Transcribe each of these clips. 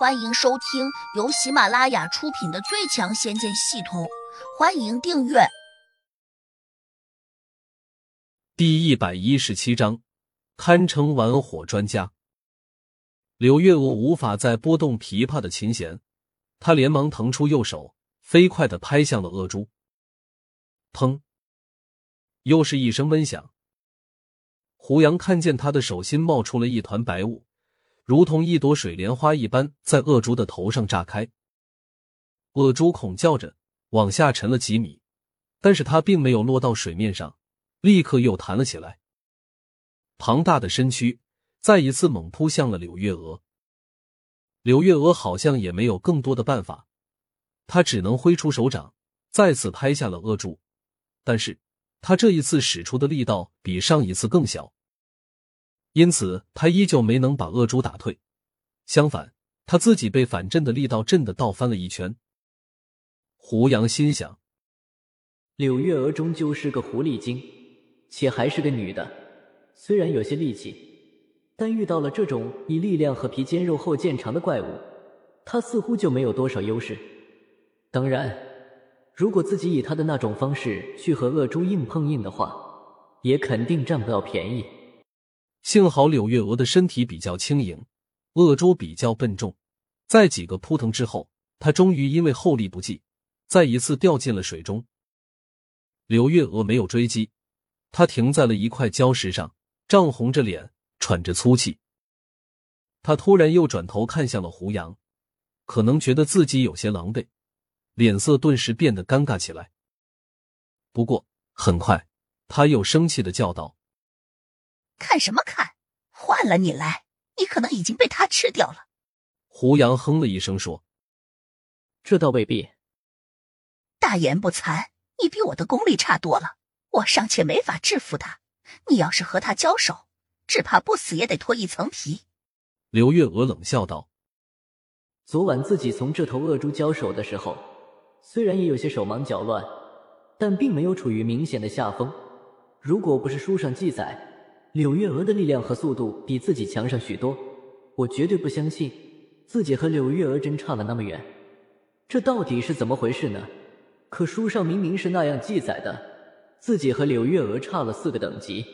欢迎收听由喜马拉雅出品的《最强仙剑系统》，欢迎订阅。第一百一十七章，堪称玩火专家。柳月娥无法再拨动琵琶的琴弦，她连忙腾出右手，飞快的拍向了恶珠。砰！又是一声闷响。胡杨看见他的手心冒出了一团白雾。如同一朵水莲花一般，在恶猪的头上炸开。恶猪恐叫着往下沉了几米，但是它并没有落到水面上，立刻又弹了起来。庞大的身躯再一次猛扑向了柳月娥。柳月娥好像也没有更多的办法，她只能挥出手掌，再次拍下了恶猪。但是她这一次使出的力道比上一次更小。因此，他依旧没能把恶猪打退，相反，他自己被反震的力道震得倒翻了一圈。胡杨心想：柳月娥终究是个狐狸精，且还是个女的，虽然有些力气，但遇到了这种以力量和皮坚肉厚见长的怪物，她似乎就没有多少优势。当然，如果自己以他的那种方式去和恶猪硬碰硬的话，也肯定占不到便宜。幸好柳月娥的身体比较轻盈，恶猪比较笨重，在几个扑腾之后，他终于因为后力不济，再一次掉进了水中。柳月娥没有追击，她停在了一块礁石上，涨红着脸，喘着粗气。他突然又转头看向了胡杨，可能觉得自己有些狼狈，脸色顿时变得尴尬起来。不过很快，他又生气的叫道。看什么看？换了你来，你可能已经被他吃掉了。胡杨哼了一声说：“这倒未必。大言不惭，你比我的功力差多了，我尚且没法制服他，你要是和他交手，只怕不死也得脱一层皮。”刘月娥冷笑道：“昨晚自己从这头恶猪交手的时候，虽然也有些手忙脚乱，但并没有处于明显的下风。如果不是书上记载……”柳月娥的力量和速度比自己强上许多，我绝对不相信自己和柳月娥真差了那么远。这到底是怎么回事呢？可书上明明是那样记载的，自己和柳月娥差了四个等级。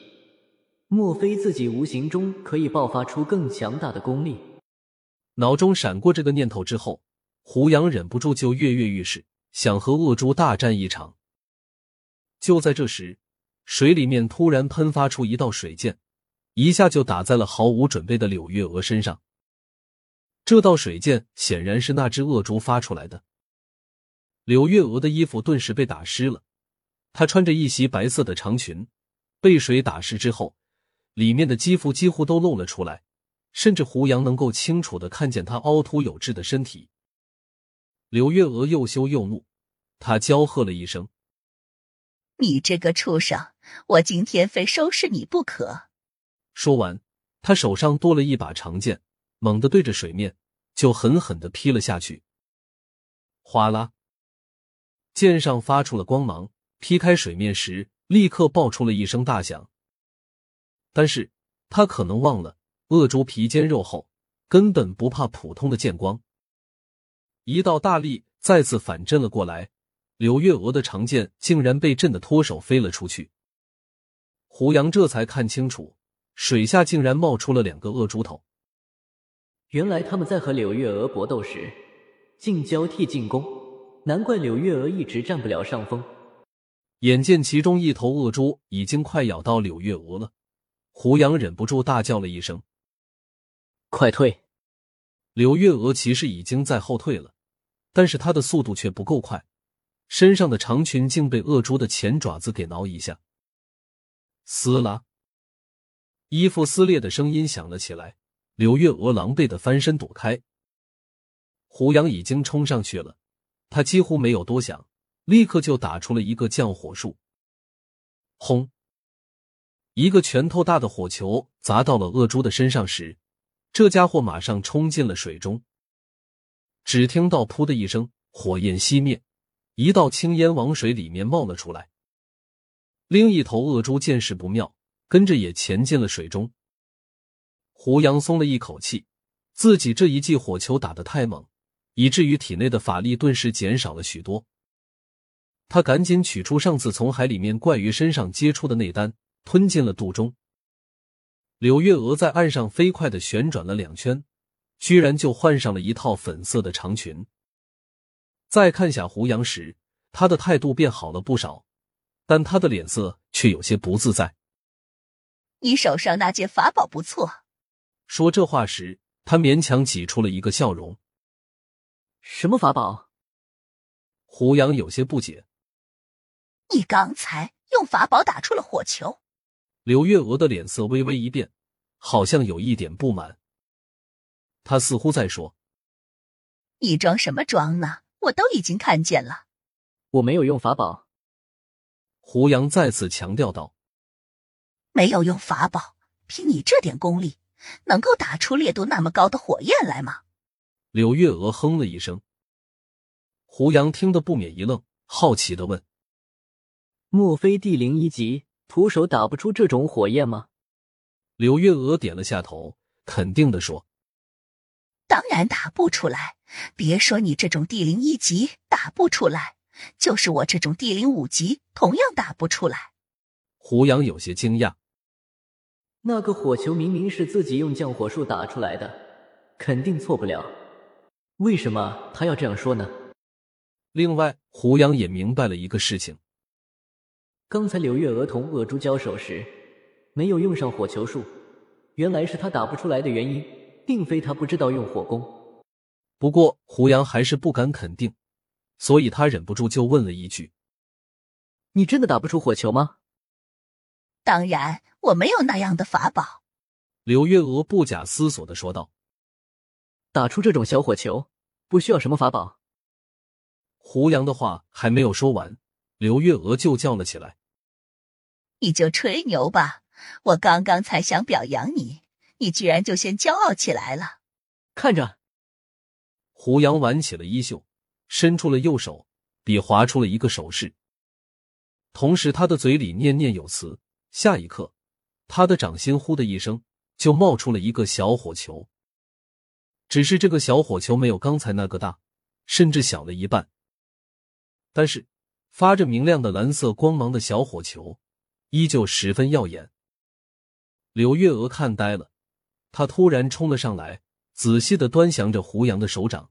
莫非自己无形中可以爆发出更强大的功力？脑中闪过这个念头之后，胡杨忍不住就跃跃欲试，想和恶猪大战一场。就在这时。水里面突然喷发出一道水箭，一下就打在了毫无准备的柳月娥身上。这道水箭显然是那只恶猪发出来的。柳月娥的衣服顿时被打湿了，她穿着一袭白色的长裙，被水打湿之后，里面的肌肤几乎都露了出来，甚至胡杨能够清楚的看见她凹凸有致的身体。柳月娥又羞又怒，她娇喝了一声。你这个畜生，我今天非收拾你不可！说完，他手上多了一把长剑，猛地对着水面就狠狠的劈了下去。哗啦，剑上发出了光芒，劈开水面时立刻爆出了一声大响。但是他可能忘了，恶猪皮坚肉厚，根本不怕普通的剑光。一道大力再次反震了过来。柳月娥的长剑竟然被震得脱手飞了出去。胡杨这才看清楚，水下竟然冒出了两个恶猪头。原来他们在和柳月娥搏斗时，竟交替进攻，难怪柳月娥一直占不了上风。眼见其中一头恶猪已经快咬到柳月娥了，胡杨忍不住大叫了一声：“快退！”柳月娥其实已经在后退了，但是她的速度却不够快。身上的长裙竟被恶猪的前爪子给挠一下，撕拉，衣服撕裂的声音响了起来。柳月娥狼狈的翻身躲开，胡杨已经冲上去了，他几乎没有多想，立刻就打出了一个降火术。轰！一个拳头大的火球砸到了恶猪的身上时，这家伙马上冲进了水中。只听到“噗”的一声，火焰熄灭。一道青烟往水里面冒了出来，另一头恶猪见势不妙，跟着也潜进了水中。胡杨松了一口气，自己这一记火球打得太猛，以至于体内的法力顿时减少了许多。他赶紧取出上次从海里面怪鱼身上接出的内丹，吞进了肚中。柳月娥在岸上飞快的旋转了两圈，居然就换上了一套粉色的长裙。再看下胡杨时，他的态度变好了不少，但他的脸色却有些不自在。你手上那件法宝不错。说这话时，他勉强挤出了一个笑容。什么法宝？胡杨有些不解。你刚才用法宝打出了火球。刘月娥的脸色微微一变，好像有一点不满。他似乎在说：“你装什么装呢？我都已经看见了。”我没有用法宝。胡杨再次强调道：“没有用法宝，凭你这点功力，能够打出烈度那么高的火焰来吗？”柳月娥哼了一声。胡杨听得不免一愣，好奇的问。莫非地灵一级徒手打不出这种火焰吗？柳月娥点了下头，肯定的说：“当然打不出来。别说你这种地灵一级打不出来，就是我这种地灵五级，同样打不出来。”胡杨有些惊讶：“那个火球明明是自己用降火术打出来的，肯定错不了。为什么他要这样说呢？”另外，胡杨也明白了一个事情。刚才柳月娥同恶猪交手时，没有用上火球术，原来是他打不出来的原因，并非他不知道用火攻。不过胡杨还是不敢肯定，所以他忍不住就问了一句：“你真的打不出火球吗？”“当然，我没有那样的法宝。”柳月娥不假思索的说道。“打出这种小火球，不需要什么法宝。”胡杨的话还没有说完。刘月娥就叫了起来：“你就吹牛吧！我刚刚才想表扬你，你居然就先骄傲起来了。”看着，胡杨挽起了衣袖，伸出了右手，比划出了一个手势，同时他的嘴里念念有词。下一刻，他的掌心“呼”的一声，就冒出了一个小火球。只是这个小火球没有刚才那个大，甚至小了一半。但是。发着明亮的蓝色光芒的小火球，依旧十分耀眼。柳月娥看呆了，她突然冲了上来，仔细的端详着胡杨的手掌。